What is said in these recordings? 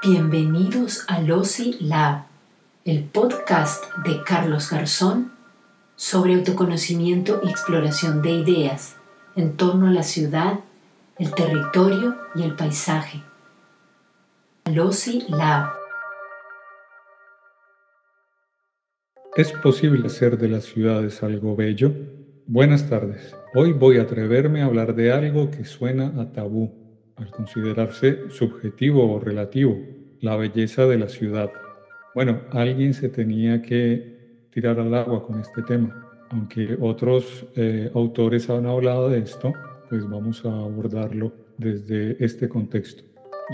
Bienvenidos a Losi Lab, el podcast de Carlos Garzón sobre autoconocimiento y exploración de ideas en torno a la ciudad, el territorio y el paisaje. Losi Lab. ¿Es posible hacer de las ciudades algo bello? Buenas tardes. Hoy voy a atreverme a hablar de algo que suena a tabú, al considerarse subjetivo o relativo, la belleza de la ciudad. Bueno, alguien se tenía que tirar al agua con este tema. Aunque otros eh, autores han hablado de esto, pues vamos a abordarlo desde este contexto.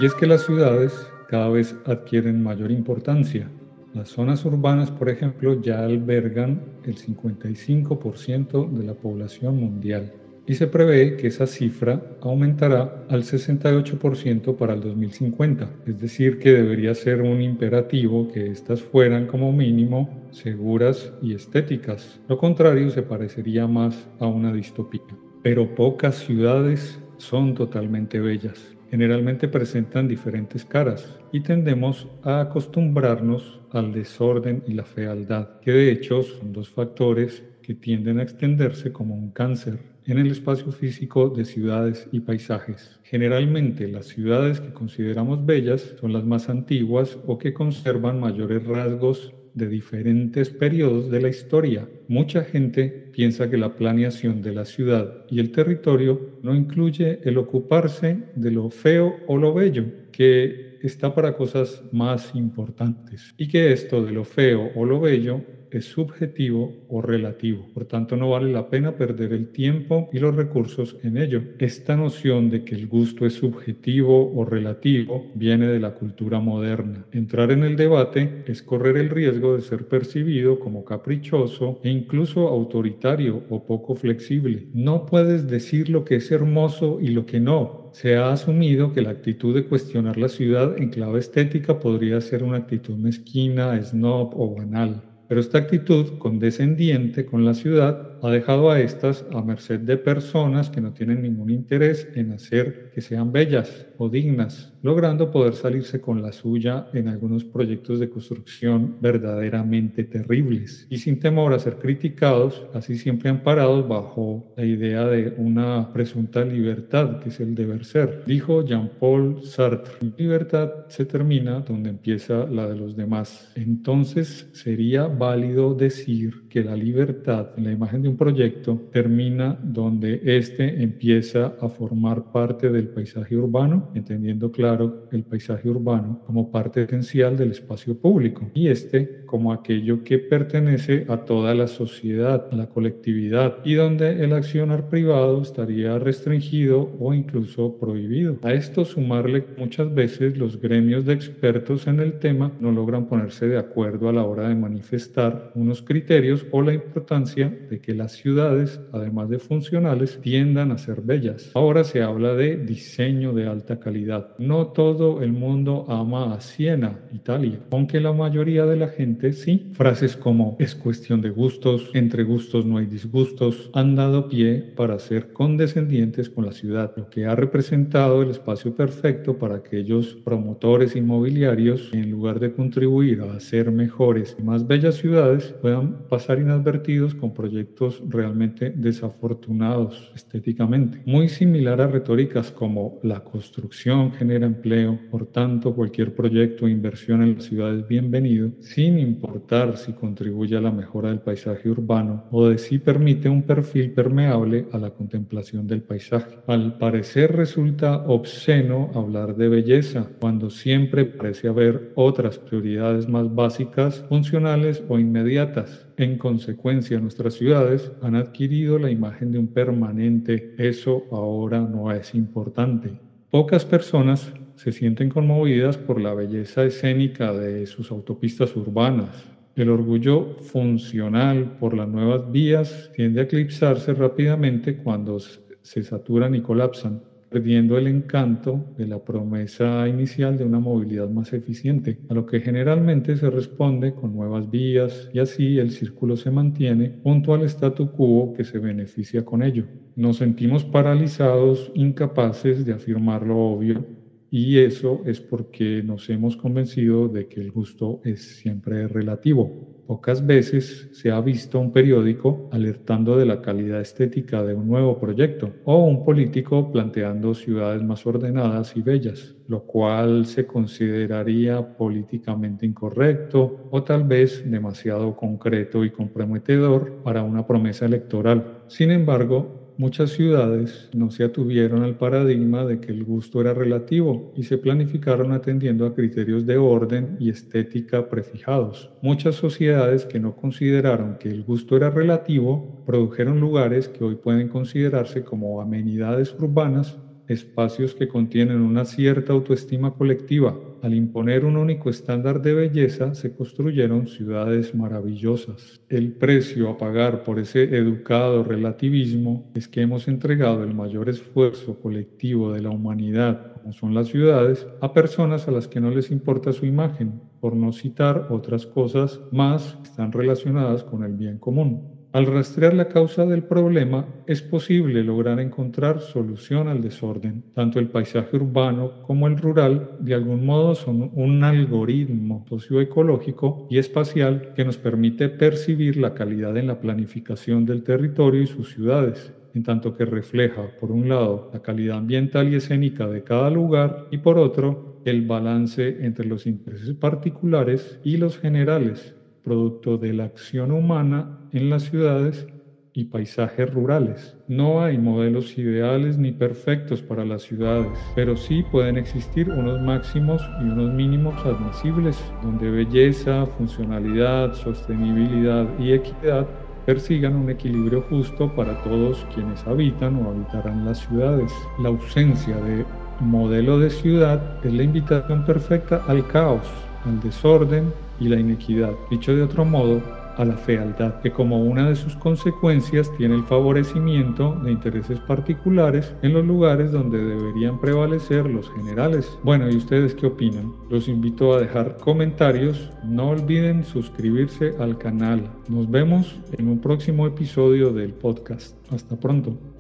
Y es que las ciudades cada vez adquieren mayor importancia las zonas urbanas, por ejemplo, ya albergan el 55% de la población mundial y se prevé que esa cifra aumentará al 68% para el 2050, es decir, que debería ser un imperativo que éstas fueran como mínimo seguras y estéticas. Lo contrario se parecería más a una distopía. Pero pocas ciudades son totalmente bellas generalmente presentan diferentes caras y tendemos a acostumbrarnos al desorden y la fealdad, que de hecho son dos factores que tienden a extenderse como un cáncer en el espacio físico de ciudades y paisajes. Generalmente las ciudades que consideramos bellas son las más antiguas o que conservan mayores rasgos de diferentes periodos de la historia. Mucha gente piensa que la planeación de la ciudad y el territorio no incluye el ocuparse de lo feo o lo bello, que está para cosas más importantes, y que esto de lo feo o lo bello es subjetivo o relativo. Por tanto, no vale la pena perder el tiempo y los recursos en ello. Esta noción de que el gusto es subjetivo o relativo viene de la cultura moderna. Entrar en el debate es correr el riesgo de ser percibido como caprichoso e incluso autoritario o poco flexible. No puedes decir lo que es hermoso y lo que no, se ha asumido que la actitud de cuestionar la ciudad en clave estética podría ser una actitud mezquina, snob o banal. Pero esta actitud condescendiente con la ciudad ha dejado a estas a merced de personas que no tienen ningún interés en hacer que sean bellas o dignas, logrando poder salirse con la suya en algunos proyectos de construcción verdaderamente terribles y sin temor a ser criticados, así siempre amparados bajo la idea de una presunta libertad que es el deber ser. Dijo Jean-Paul Sartre, libertad se termina donde empieza la de los demás. Entonces sería válido decir que la libertad en la imagen de un proyecto termina donde éste empieza a formar parte del paisaje urbano, entendiendo claro el paisaje urbano como parte esencial del espacio público y este como aquello que pertenece a toda la sociedad, a la colectividad y donde el accionar privado estaría restringido o incluso prohibido. A esto sumarle muchas veces los gremios de expertos en el tema no logran ponerse de acuerdo a la hora de manifestar unos criterios o la importancia de que las ciudades, además de funcionales, tiendan a ser bellas. Ahora se habla de diseño de alta calidad. Todo el mundo ama a Siena, Italia, aunque la mayoría de la gente sí. Frases como es cuestión de gustos, entre gustos no hay disgustos, han dado pie para ser condescendientes con la ciudad, lo que ha representado el espacio perfecto para aquellos promotores inmobiliarios que en lugar de contribuir a hacer mejores y más bellas ciudades puedan pasar inadvertidos con proyectos realmente desafortunados estéticamente. Muy similar a retóricas como la construcción genera por tanto cualquier proyecto o inversión en la ciudad es bienvenido, sin importar si contribuye a la mejora del paisaje urbano o de si permite un perfil permeable a la contemplación del paisaje. Al parecer resulta obsceno hablar de belleza cuando siempre parece haber otras prioridades más básicas, funcionales o inmediatas. En consecuencia, nuestras ciudades han adquirido la imagen de un permanente, eso ahora no es importante. Pocas personas se sienten conmovidas por la belleza escénica de sus autopistas urbanas. El orgullo funcional por las nuevas vías tiende a eclipsarse rápidamente cuando se saturan y colapsan perdiendo el encanto de la promesa inicial de una movilidad más eficiente, a lo que generalmente se responde con nuevas vías y así el círculo se mantiene junto al statu quo que se beneficia con ello. Nos sentimos paralizados, incapaces de afirmar lo obvio y eso es porque nos hemos convencido de que el gusto es siempre relativo. Pocas veces se ha visto un periódico alertando de la calidad estética de un nuevo proyecto o un político planteando ciudades más ordenadas y bellas, lo cual se consideraría políticamente incorrecto o tal vez demasiado concreto y comprometedor para una promesa electoral. Sin embargo, Muchas ciudades no se atuvieron al paradigma de que el gusto era relativo y se planificaron atendiendo a criterios de orden y estética prefijados. Muchas sociedades que no consideraron que el gusto era relativo produjeron lugares que hoy pueden considerarse como amenidades urbanas espacios que contienen una cierta autoestima colectiva. Al imponer un único estándar de belleza, se construyeron ciudades maravillosas. El precio a pagar por ese educado relativismo es que hemos entregado el mayor esfuerzo colectivo de la humanidad, como son las ciudades, a personas a las que no les importa su imagen, por no citar otras cosas más que están relacionadas con el bien común. Al rastrear la causa del problema, es posible lograr encontrar solución al desorden. Tanto el paisaje urbano como el rural, de algún modo, son un algoritmo socioecológico y espacial que nos permite percibir la calidad en la planificación del territorio y sus ciudades en tanto que refleja, por un lado, la calidad ambiental y escénica de cada lugar y por otro, el balance entre los intereses particulares y los generales, producto de la acción humana en las ciudades y paisajes rurales. No hay modelos ideales ni perfectos para las ciudades, pero sí pueden existir unos máximos y unos mínimos admisibles, donde belleza, funcionalidad, sostenibilidad y equidad persigan un equilibrio justo para todos quienes habitan o habitarán las ciudades. La ausencia de modelo de ciudad es la invitación perfecta al caos, al desorden y la inequidad. Dicho de otro modo, a la fealdad, que como una de sus consecuencias tiene el favorecimiento de intereses particulares en los lugares donde deberían prevalecer los generales. Bueno, ¿y ustedes qué opinan? Los invito a dejar comentarios, no olviden suscribirse al canal. Nos vemos en un próximo episodio del podcast. Hasta pronto.